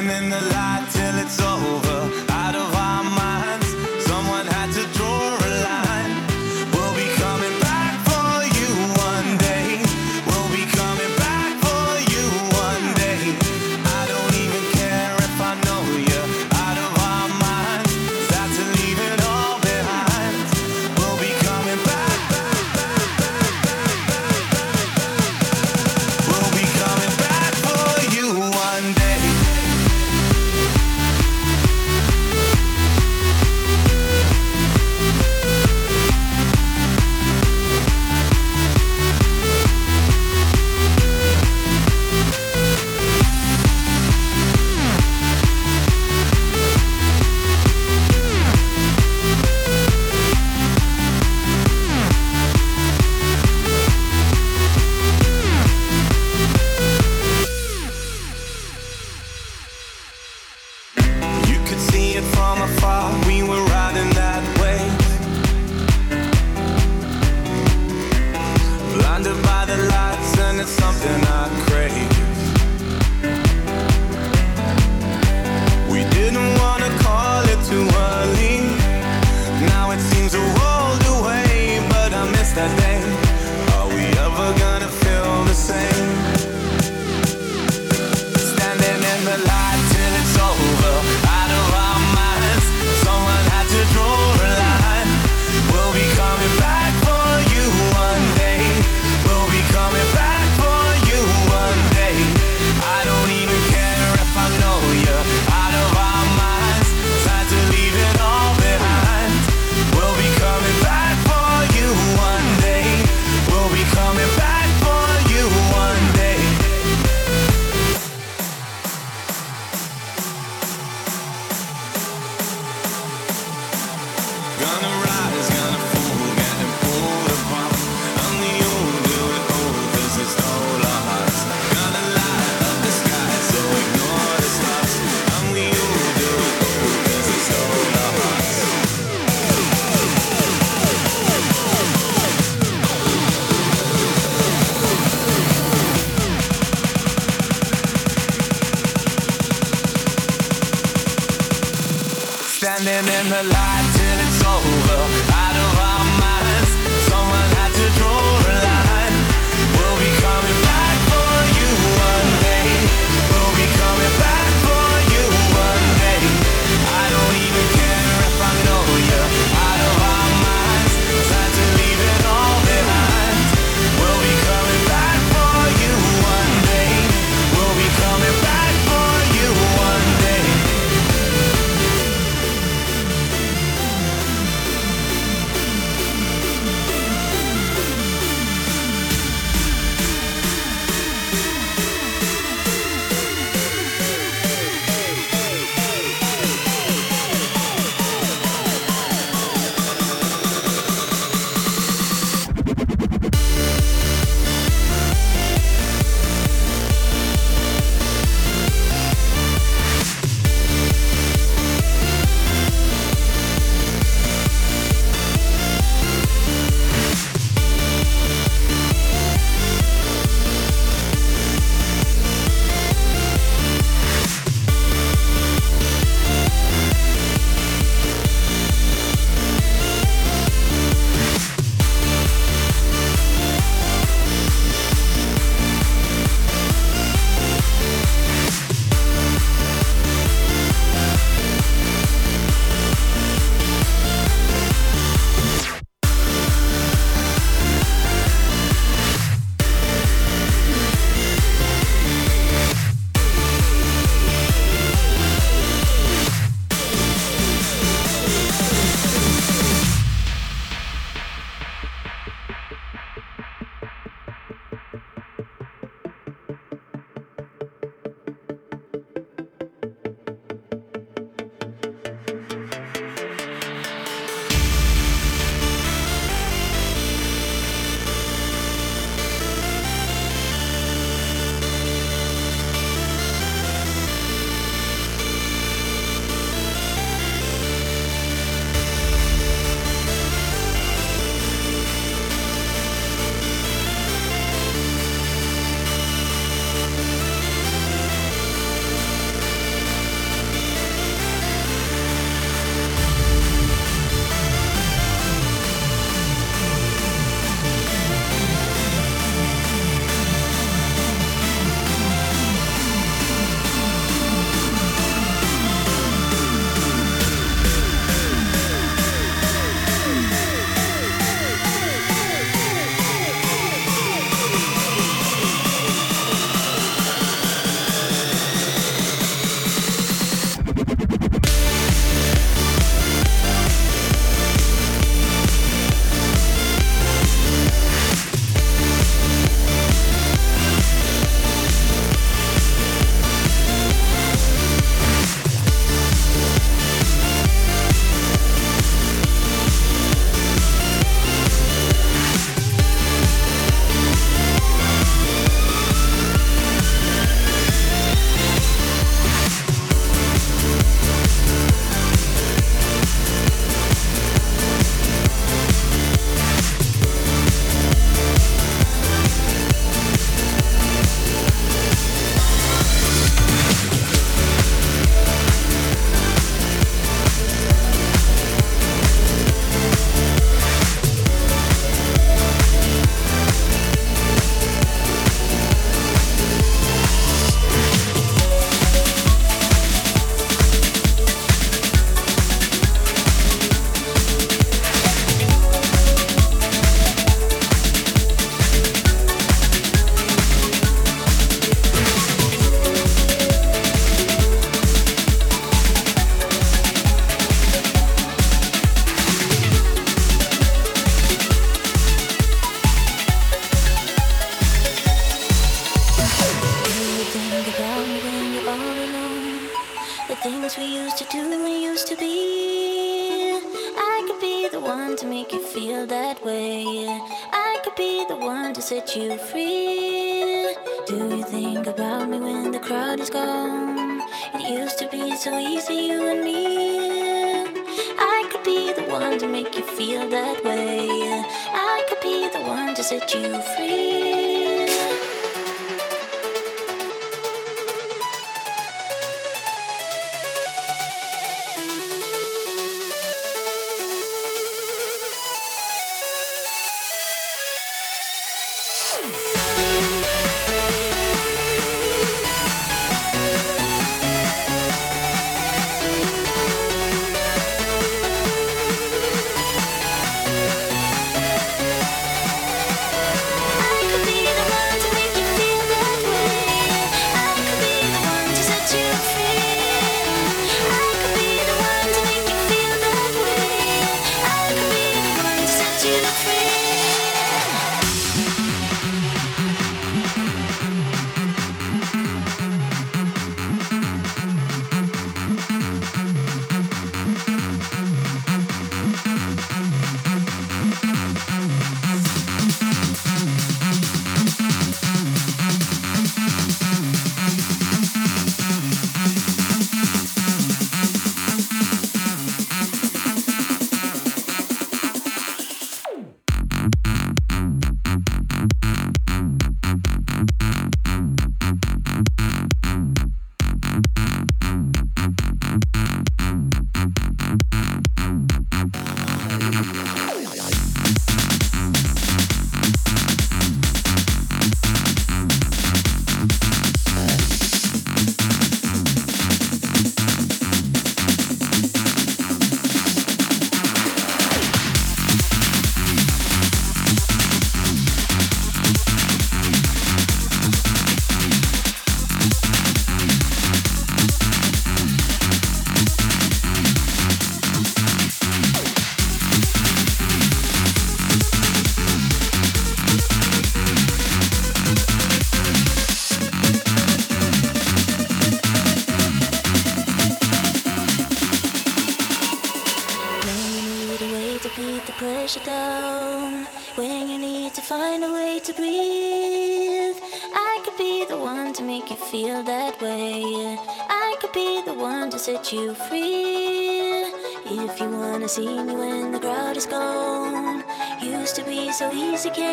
In the light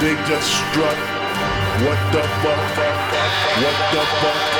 they just struck. What the fuck? What the fuck?